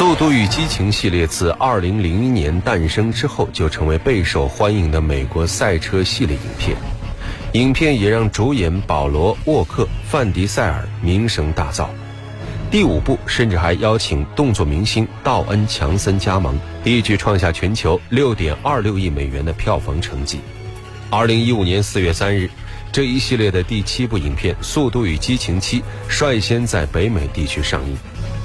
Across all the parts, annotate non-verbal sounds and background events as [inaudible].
速度与激情系列自2001年诞生之后，就成为备受欢迎的美国赛车系列影片。影片也让主演保罗·沃克、范迪塞尔名声大噪。第五部甚至还邀请动作明星道恩·强森加盟，一举创下全球6.26亿美元的票房成绩。2015年4月3日，这一系列的第七部影片《速度与激情七》率先在北美地区上映。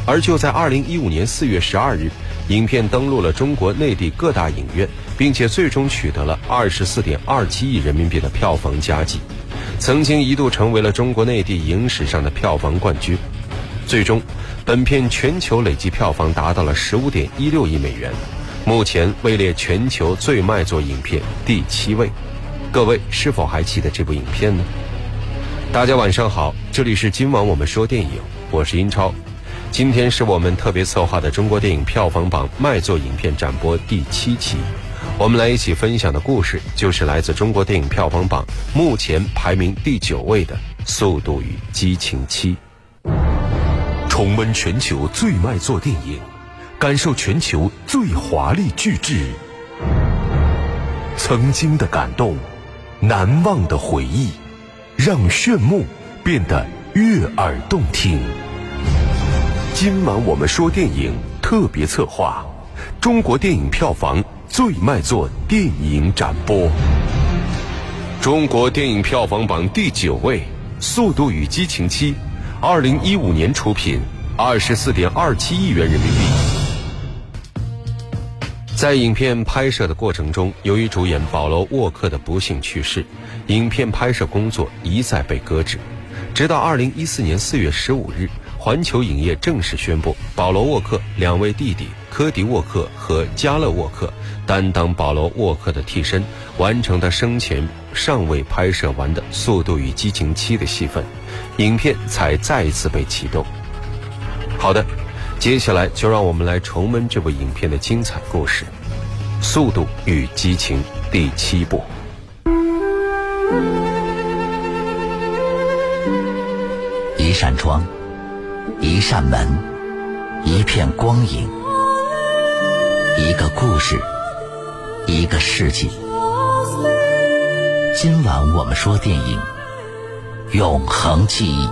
而就在2015年4月12日，影片登陆了中国内地各大影院，并且最终取得了24.27亿人民币的票房佳绩，曾经一度成为了中国内地影史上的票房冠军。最终，本片全球累计票房达到了十五点一六亿美元，目前位列全球最卖座影片第七位。各位是否还记得这部影片呢？大家晚上好，这里是今晚我们说电影，我是英超。今天是我们特别策划的中国电影票房榜卖座影片展播第七期，我们来一起分享的故事就是来自中国电影票房榜目前排名第九位的《速度与激情七》。重温全球最卖座电影，感受全球最华丽巨制。曾经的感动，难忘的回忆，让炫目变得悦耳动听。今晚我们说电影特别策划，中国电影票房最卖座电影展播。中国电影票房榜第九位，《速度与激情七》。二零一五年出品，二十四点二七亿元人民币。在影片拍摄的过程中，由于主演保罗·沃克的不幸去世，影片拍摄工作一再被搁置。直到二零一四年四月十五日，环球影业正式宣布，保罗·沃克两位弟弟科迪·沃克和加勒·沃克担当保罗·沃克的替身，完成他生前尚未拍摄完的《速度与激情七》的戏份。影片才再次被启动。好的，接下来就让我们来重温这部影片的精彩故事，《速度与激情》第七部。一扇窗，一扇门，一片光影，一个故事，一个世纪。今晚我们说电影。永恒记忆。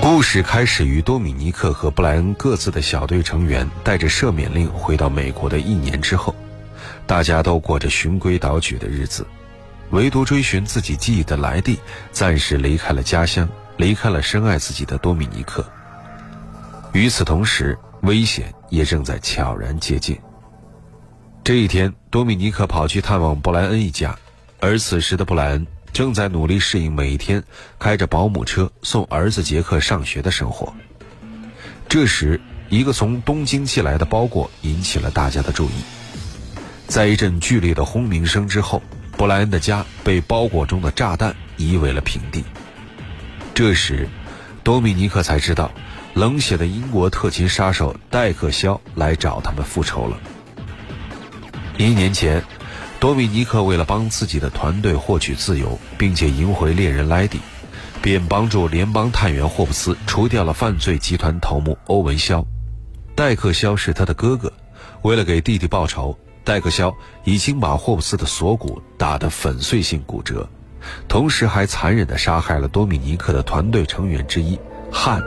故事开始于多米尼克和布莱恩各自的小队成员带着赦免令回到美国的一年之后，大家都过着循规蹈矩的日子，唯独追寻自己记忆的莱蒂暂时离开了家乡，离开了深爱自己的多米尼克。与此同时，危险也正在悄然接近。这一天，多米尼克跑去探望布莱恩一家，而此时的布莱恩正在努力适应每天开着保姆车送儿子杰克上学的生活。这时，一个从东京寄来的包裹引起了大家的注意。在一阵剧烈的轰鸣声之后，布莱恩的家被包裹中的炸弹夷为了平地。这时，多米尼克才知道，冷血的英国特勤杀手戴克肖来找他们复仇了。一年前，多米尼克为了帮自己的团队获取自由，并且赢回猎人莱迪，便帮助联邦探员霍布斯除掉了犯罪集团头目欧文肖。戴克肖是他的哥哥，为了给弟弟报仇，戴克肖已经把霍布斯的锁骨打得粉碎性骨折，同时还残忍地杀害了多米尼克的团队成员之一汉。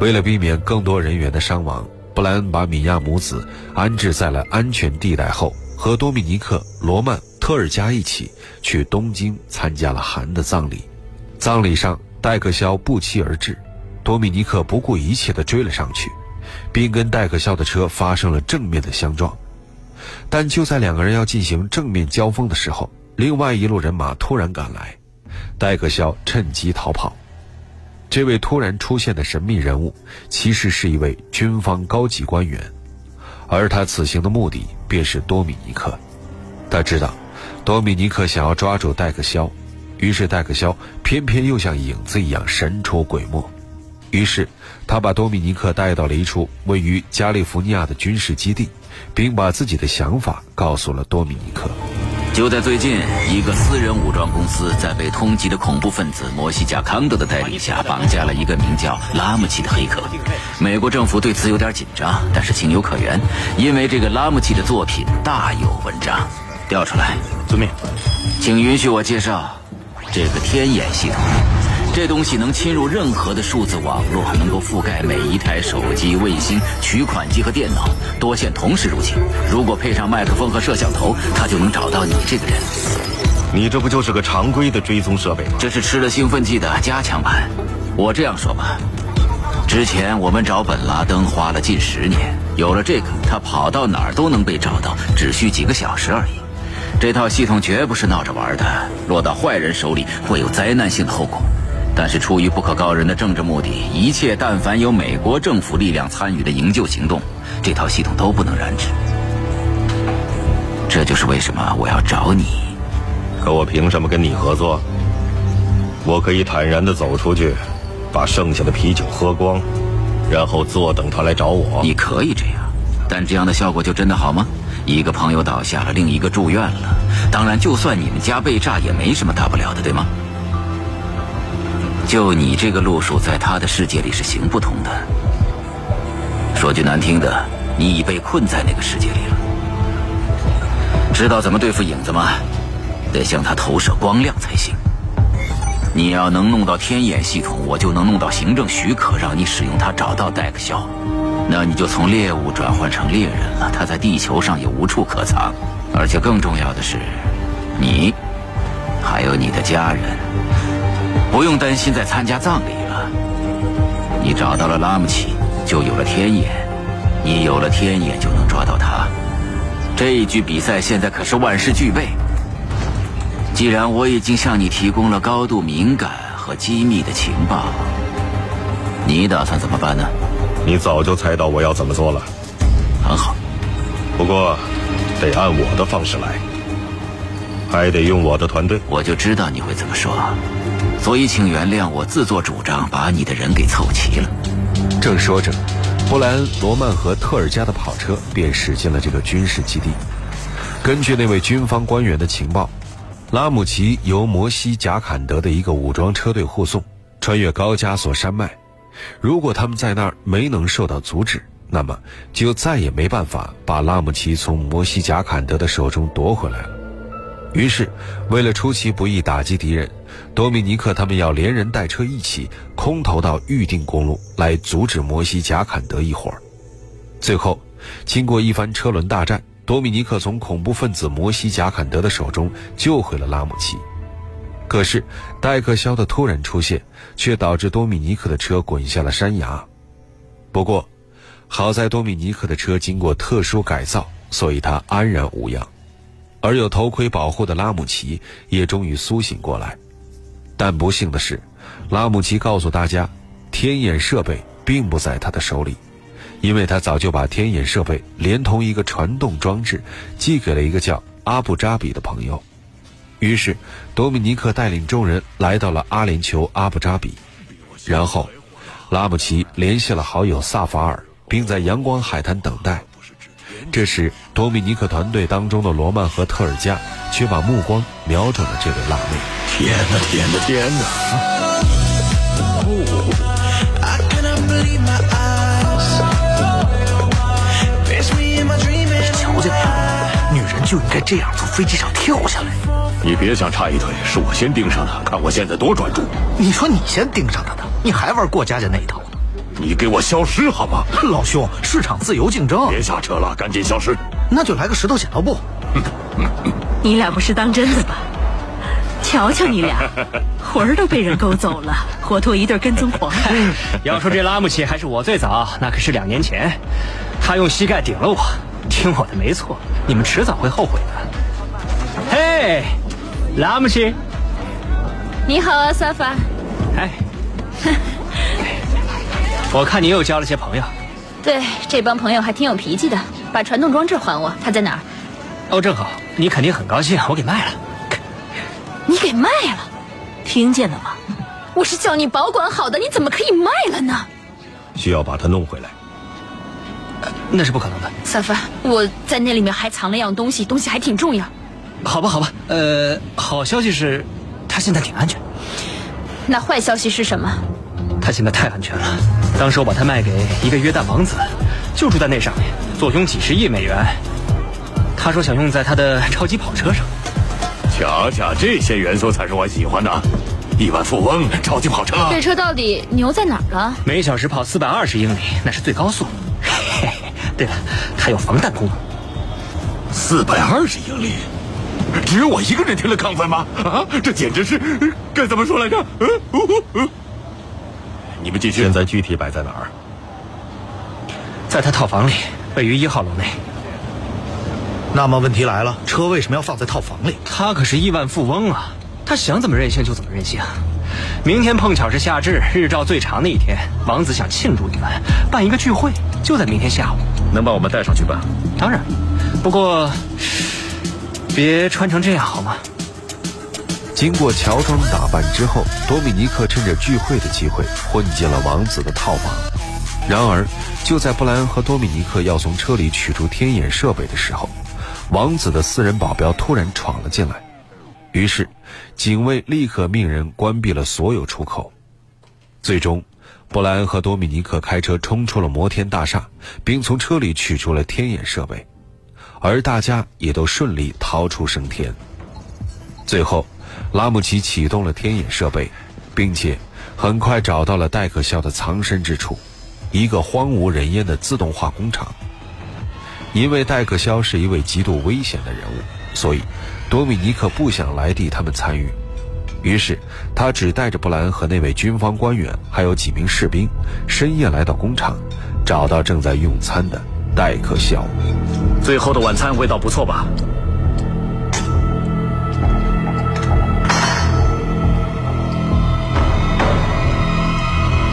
为了避免更多人员的伤亡。布莱恩把米亚母子安置在了安全地带后，和多米尼克、罗曼、特尔加一起去东京参加了韩的葬礼。葬礼上，戴克肖不期而至，多米尼克不顾一切地追了上去，并跟戴克肖的车发生了正面的相撞。但就在两个人要进行正面交锋的时候，另外一路人马突然赶来，戴克肖趁机逃跑。这位突然出现的神秘人物，其实是一位军方高级官员，而他此行的目的便是多米尼克。他知道，多米尼克想要抓住戴克肖，于是戴克肖偏偏又像影子一样神出鬼没。于是，他把多米尼克带到了一处位于加利福尼亚的军事基地，并把自己的想法告诉了多米尼克。就在最近，一个私人武装公司在被通缉的恐怖分子摩西贾康德的带领下，绑架了一个名叫拉姆齐的黑客。美国政府对此有点紧张，但是情有可原，因为这个拉姆齐的作品大有文章。调出来，遵命。请允许我介绍这个天眼系统。这东西能侵入任何的数字网络，能够覆盖每一台手机、卫星、取款机和电脑，多线同时入侵。如果配上麦克风和摄像头，它就能找到你这个人。你这不就是个常规的追踪设备吗？这是吃了兴奋剂的加强版。我这样说吧，之前我们找本拉登花了近十年，有了这个，他跑到哪儿都能被找到，只需几个小时而已。这套系统绝不是闹着玩的，落到坏人手里会有灾难性的后果。但是出于不可告人的政治目的，一切但凡有美国政府力量参与的营救行动，这套系统都不能染指。这就是为什么我要找你。可我凭什么跟你合作？我可以坦然的走出去，把剩下的啤酒喝光，然后坐等他来找我。你可以这样，但这样的效果就真的好吗？一个朋友倒下了，另一个住院了。当然，就算你们家被炸，也没什么大不了的，对吗？就你这个路数，在他的世界里是行不通的。说句难听的，你已被困在那个世界里了。知道怎么对付影子吗？得向他投射光亮才行。你要能弄到天眼系统，我就能弄到行政许可，让你使用它找到戴克肖。那你就从猎物转换成猎人了。他在地球上也无处可藏，而且更重要的是，你还有你的家人。不用担心再参加葬礼了。你找到了拉姆齐，就有了天眼；你有了天眼，就能抓到他。这一局比赛现在可是万事俱备。既然我已经向你提供了高度敏感和机密的情报，你打算怎么办呢？你早就猜到我要怎么做了。很好，不过得按我的方式来，还得用我的团队。我就知道你会这么说。所以，请原谅我自作主张把你的人给凑齐了。正说着，布莱恩·罗曼和特尔加的跑车便驶进了这个军事基地。根据那位军方官员的情报，拉姆齐由摩西·贾坎德的一个武装车队护送，穿越高加索山脉。如果他们在那儿没能受到阻止，那么就再也没办法把拉姆齐从摩西·贾坎德的手中夺回来了。于是，为了出其不意打击敌人，多米尼克他们要连人带车一起空投到预定公路来阻止摩西·贾坎德一伙儿。最后，经过一番车轮大战，多米尼克从恐怖分子摩西·贾坎德的手中救回了拉姆齐。可是，戴克肖的突然出现却导致多米尼克的车滚下了山崖。不过，好在多米尼克的车经过特殊改造，所以他安然无恙。而有头盔保护的拉姆齐也终于苏醒过来，但不幸的是，拉姆齐告诉大家，天眼设备并不在他的手里，因为他早就把天眼设备连同一个传动装置寄给了一个叫阿布扎比的朋友。于是，多米尼克带领众人来到了阿联酋阿布扎比，然后，拉姆齐联系了好友萨法尔，并在阳光海滩等待。这时，多米尼克团队当中的罗曼和特尔加却把目光瞄准了这位辣妹。天哪，天哪，天哪！瞧见没？女人就应该这样从飞机上跳下来。你别想插一腿，是我先盯上的，看我现在多专注。你说你先盯上他的，你还玩过家家那一套？你给我消失好吗，老兄？市场自由竞争，别瞎扯了，赶紧消失。那就来个石头剪刀布。你俩不是当真的吧？瞧瞧你俩，[laughs] 魂儿都被人勾走了，活脱一对跟踪狂。要说这拉姆齐还是我最早，那可是两年前，他用膝盖顶了我。听我的没错，你们迟早会后悔的。嘿，拉姆齐，你好啊，萨法。哎。我看你又交了些朋友，对，这帮朋友还挺有脾气的。把传动装置还我，它在哪儿？哦，正好，你肯定很高兴，我给卖了。[laughs] 你给卖了？听见了吗？我是叫你保管好的，你怎么可以卖了呢？需要把它弄回来。那是不可能的。萨凡，我在那里面还藏了样东西，东西还挺重要。好吧，好吧，呃，好消息是，他现在挺安全。那坏消息是什么？他现在太安全了。当时我把他卖给一个约旦王子，就住在那上面，坐拥几十亿美元。他说想用在他的超级跑车上。瞧瞧，这些元素才是我喜欢的：亿万富翁、超级跑车。这车到底牛在哪儿了？每小时跑四百二十英里，那是最高速。嘿嘿，对了，它有防弹功能。四百二十英里，只有我一个人听了亢奋吗？啊，这简直是该怎么说来着？你们继续。现在具体摆在哪儿？在他套房里，位于一号楼内。那么问题来了，车为什么要放在套房里？他可是亿万富翁啊，他想怎么任性就怎么任性。明天碰巧是夏至，日照最长的一天，王子想庆祝一番，办一个聚会，就在明天下午。能把我们带上去吧？当然，不过别穿成这样好吗？经过乔装打扮之后，多米尼克趁着聚会的机会混进了王子的套房。然而，就在布莱恩和多米尼克要从车里取出天眼设备的时候，王子的私人保镖突然闯了进来，于是警卫立刻命人关闭了所有出口。最终，布莱恩和多米尼克开车冲出了摩天大厦，并从车里取出了天眼设备，而大家也都顺利逃出升天。最后，拉姆齐启动了天眼设备，并且很快找到了戴克肖的藏身之处——一个荒无人烟的自动化工厂。因为戴克肖是一位极度危险的人物，所以多米尼克不想莱蒂他们参与。于是他只带着布兰和那位军方官员，还有几名士兵，深夜来到工厂，找到正在用餐的戴克肖。最后的晚餐味道不错吧？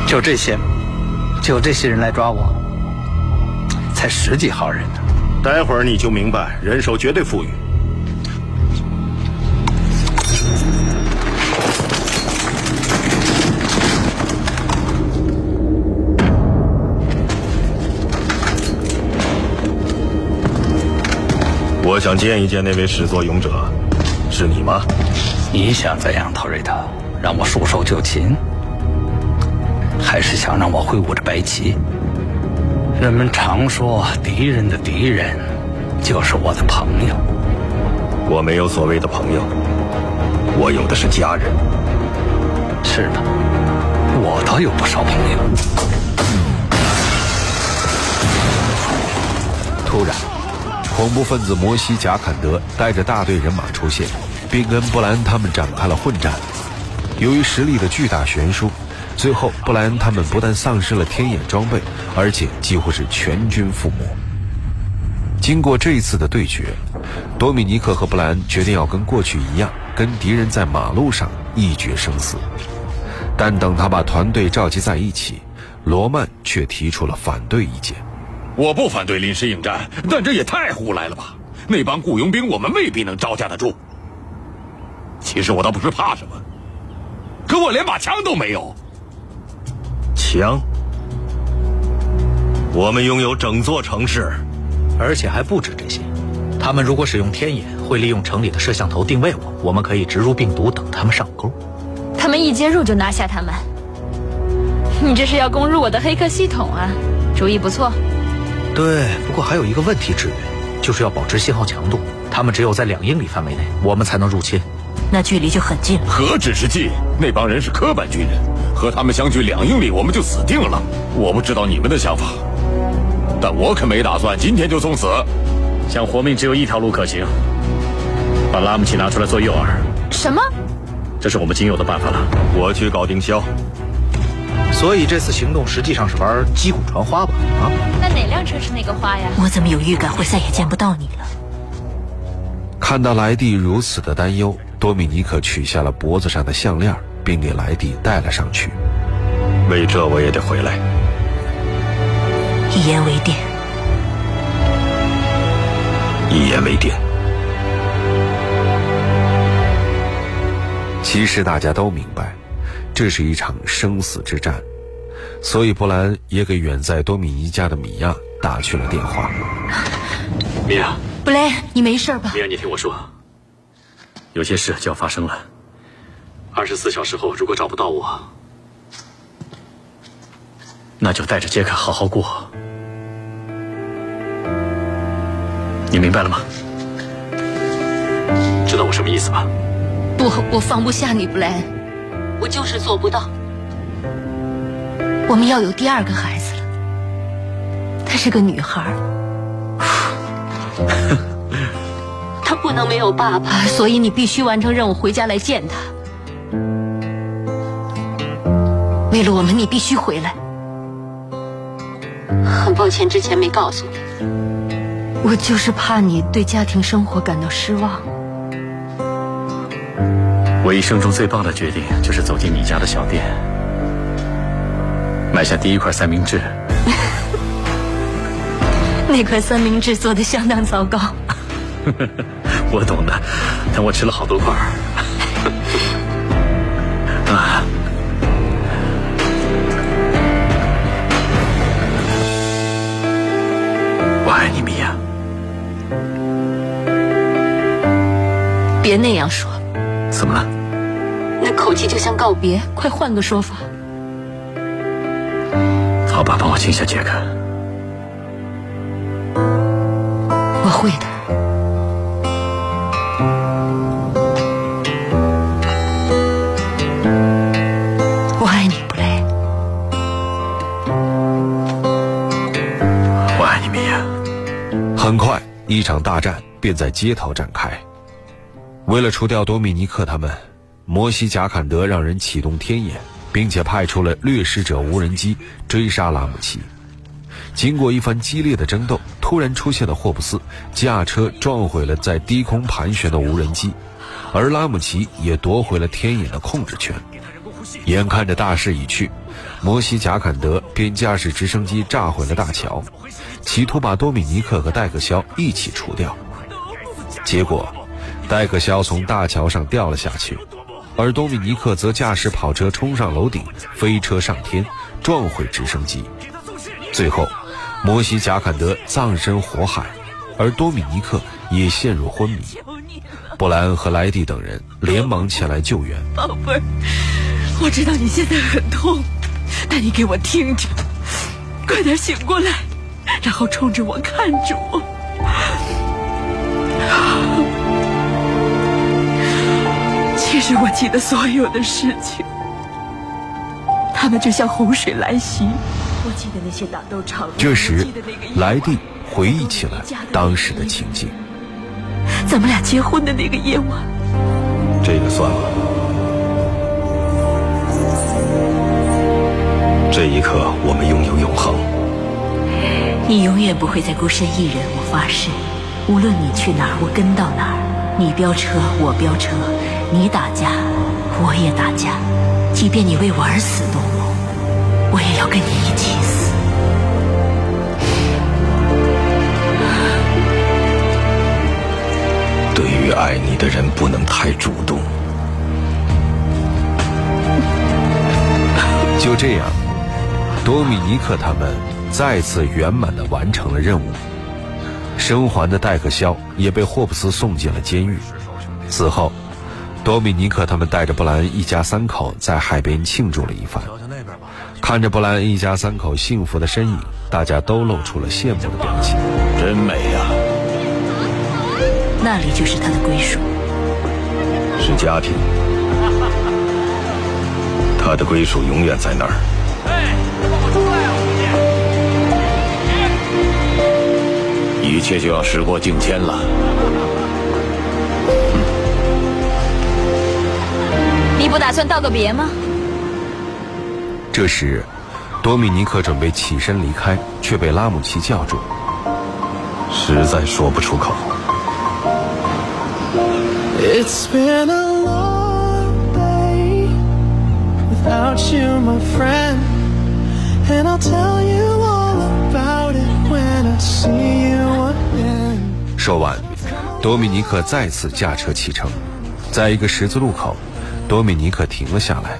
就这些，就这些人来抓我，才十几号人呢。待会儿你就明白，人手绝对富裕。我想见一见那位始作俑者，是你吗？你想怎样，陶瑞特？让我束手就擒，还是想让我挥舞着白旗？人们常说，敌人的敌人就是我的朋友。我没有所谓的朋友，我有的是家人。是的，我倒有不少朋友。突然，恐怖分子摩西·贾坎德带着大队人马出现，并跟布莱恩他们展开了混战。由于实力的巨大悬殊，最后布莱恩他们不但丧失了天眼装备，而且几乎是全军覆没。经过这一次的对决，多米尼克和布莱恩决定要跟过去一样，跟敌人在马路上一决生死。但等他把团队召集在一起，罗曼却提出了反对意见。我不反对临时应战，但这也太胡来了吧！那帮雇佣兵我们未必能招架得住。其实我倒不是怕什么，可我连把枪都没有。枪？我们拥有整座城市，而且还不止这些。他们如果使用天眼，会利用城里的摄像头定位我，我们可以植入病毒等他们上钩。他们一接入就拿下他们。你这是要攻入我的黑客系统啊？主意不错。对，不过还有一个问题，志远，就是要保持信号强度。他们只有在两英里范围内，我们才能入侵。那距离就很近了。何止是近？那帮人是科班军人，和他们相距两英里，我们就死定了。我不知道你们的想法，但我可没打算今天就送死。想活命只有一条路可行，把拉姆齐拿出来做诱饵。什么？这是我们仅有的办法了。我去搞定肖。所以这次行动实际上是玩击鼓传花吧？啊？那哪辆车是那个花呀？我怎么有预感会再也见不到你了？看到莱蒂如此的担忧，多米尼克取下了脖子上的项链，并给莱蒂戴了上去。为这我也得回来。一言为定。一言为定。其实大家都明白，这是一场生死之战，所以布莱恩也给远在多米尼加的米娅打去了电话。米娅，布莱恩，你没事吧？米娅，你听我说，有些事就要发生了。二十四小时后，如果找不到我，那就带着杰克好好过。你明白了吗？知道我什么意思吧？不，我放不下你，布莱恩，我就是做不到。我们要有第二个孩子了，她是个女孩 [laughs] 她不能没有爸爸，所以你必须完成任务，回家来见他。为了我们，你必须回来。很抱歉，之前没告诉你。我就是怕你对家庭生活感到失望。我一生中最棒的决定，就是走进你家的小店，买下第一块三明治。[laughs] 那块三明治做的相当糟糕。[laughs] 我懂的，但我吃了好多块。[laughs] 啊。我爱你，米娅。别那样说。怎么了？那口气就像告别，快换个说法。好吧，帮我亲下杰克。一场大战便在街头展开。为了除掉多米尼克他们，摩西·贾坎德让人启动天眼，并且派出了掠食者无人机追杀拉姆齐。经过一番激烈的争斗，突然出现的霍布斯驾车撞毁了在低空盘旋的无人机，而拉姆齐也夺回了天眼的控制权。眼看着大势已去，摩西·贾坎德便驾驶直升机炸毁了大桥，企图把多米尼克和戴克肖一起除掉。结果。戴克肖从大桥上掉了下去，而多米尼克则驾驶跑车冲上楼顶，飞车上天，撞毁直升机。最后，摩西·贾坎德葬身火海，而多米尼克也陷入昏迷。布莱恩和莱蒂等人连忙前来救援。宝贝，我知道你现在很痛，但你给我听着，快点醒过来，然后冲着我看着我。其实我记得所有的事情，他们就像洪水来袭。我记得那些打斗场面。这时，莱蒂回忆起了当时的情景。咱们俩结婚的那个夜晚。这个算了。这一刻，我们拥有永恒。你永远不会再孤身一人，我发誓。无论你去哪儿，我跟到哪儿。你飙车，我飙车。你打架，我也打架。即便你为我而死，我也要跟你一起死。对于爱你的人，不能太主动。就这样，多米尼克他们再次圆满的完成了任务。生还的戴克肖也被霍布斯送进了监狱。此后。多米尼克他们带着布莱恩一家三口在海边庆祝了一番，看着布莱恩一家三口幸福的身影，大家都露出了羡慕的表情。真美呀！那里就是他的归属，是家庭，他的归属永远在那儿。切就要时过境迁了。你不打算道个别吗？这时，多米尼克准备起身离开，却被拉姆齐叫住，实在说不出口。说完，多米尼克再次驾车启程，在一个十字路口。多米尼克停了下来，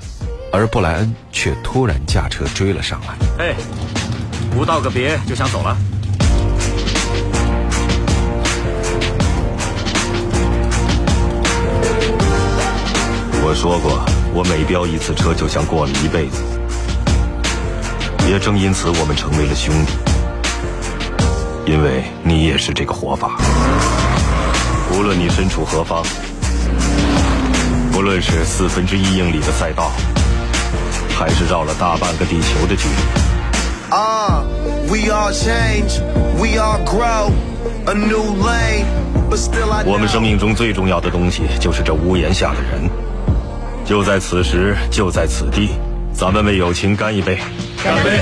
而布莱恩却突然驾车追了上来。哎，不道个别就想走了？我说过，我每飙一次车就像过了一辈子。也正因此，我们成为了兄弟。因为你也是这个活法。无论你身处何方，不论是四分之一英里的赛道，还是绕了大半个地球的距离。啊，We all change, we all grow, a new lane, but still I. 我们生命中最重要的东西就是这屋檐下的人。就在此时，就在此地，咱们为友情干一杯！干杯！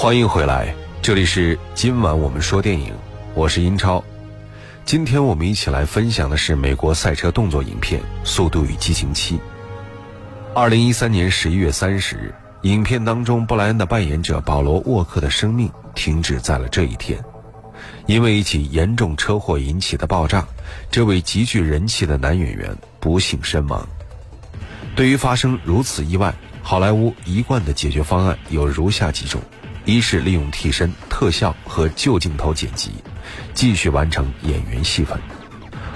欢迎回来，这里是今晚我们说电影，我是英超。今天我们一起来分享的是美国赛车动作影片《速度与激情七》。二零一三年十一月三十日，影片当中布莱恩的扮演者保罗沃克的生命停止在了这一天，因为一起严重车祸引起的爆炸，这位极具人气的男演员不幸身亡。对于发生如此意外，好莱坞一贯的解决方案有如下几种。一是利用替身、特效和旧镜头剪辑，继续完成演员戏份；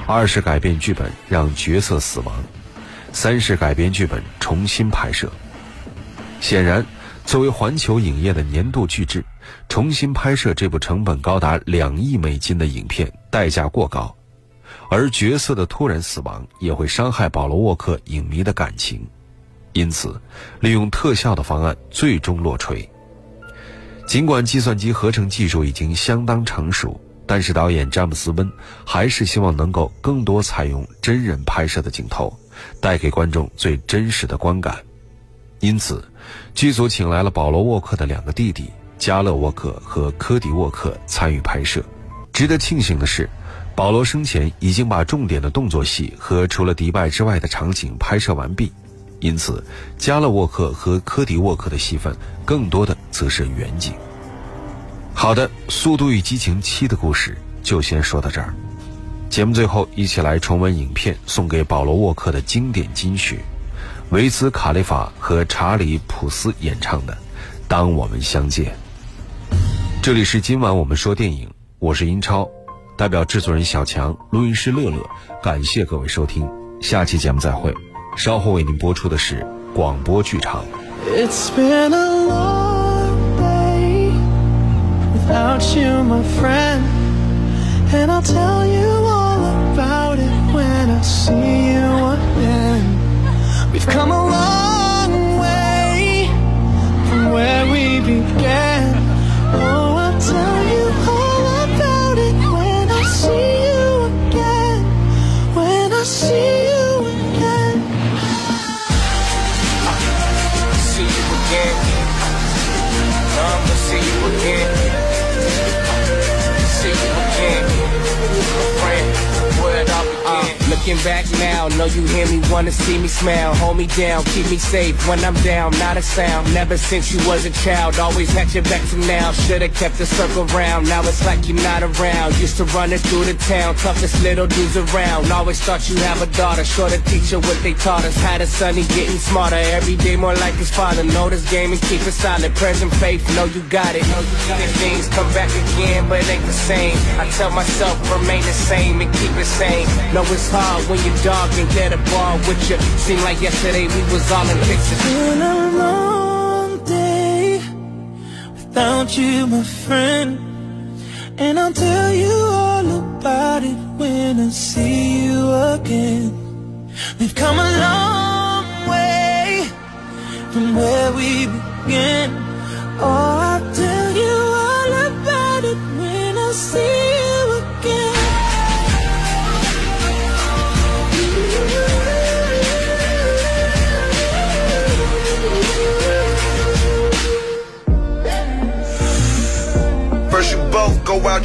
二是改变剧本，让角色死亡；三是改编剧本，重新拍摄。显然，作为环球影业的年度巨制，重新拍摄这部成本高达两亿美金的影片代价过高，而角色的突然死亡也会伤害保罗沃克影迷的感情，因此，利用特效的方案最终落锤。尽管计算机合成技术已经相当成熟，但是导演詹姆斯温还是希望能够更多采用真人拍摄的镜头，带给观众最真实的观感。因此，剧组请来了保罗沃克的两个弟弟加勒沃克和科迪沃克参与拍摄。值得庆幸的是，保罗生前已经把重点的动作戏和除了迪拜之外的场景拍摄完毕。因此，加勒沃克和科迪沃克的戏份更多的则是远景。好的，《速度与激情七》的故事就先说到这儿。节目最后，一起来重温影片送给保罗沃克的经典金曲，维兹卡利法和查理普斯演唱的《当我们相见》。这里是今晚我们说电影，我是英超，代表制作人小强、录音师乐乐，感谢各位收听，下期节目再会。稍后为您播出的是广播剧场。It's been a long day without you, my friend, and I'll tell you all about it when I see you again. We've come a long way from where we began. Looking back now, know you hear me, wanna see me smile. Hold me down, keep me safe when I'm down, not a sound. Never since you was a child, always had your back to now. Should've kept the circle round, now it's like you're not around. Used to run it through the town, toughest little dudes around. Always thought you have a daughter, sure to teach her what they taught us. Had a son, he getting smarter, every day more like his father. Know this game and keep it solid. Present faith, know you got it. It. Things come back again, but ain't the same. I tell myself, remain the same and keep it sane. Know it's hard when your dog can get a bar with you. Seem like yesterday we was all in pictures. It's been a long day without you, my friend. And I'll tell you all about it when I see you again. We've come a long way from where we began. Oh, I'll tell you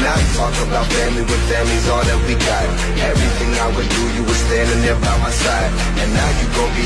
Not talk about family when family's all that we got? Everything I would do, you were standing there by my side, and now you gon' be.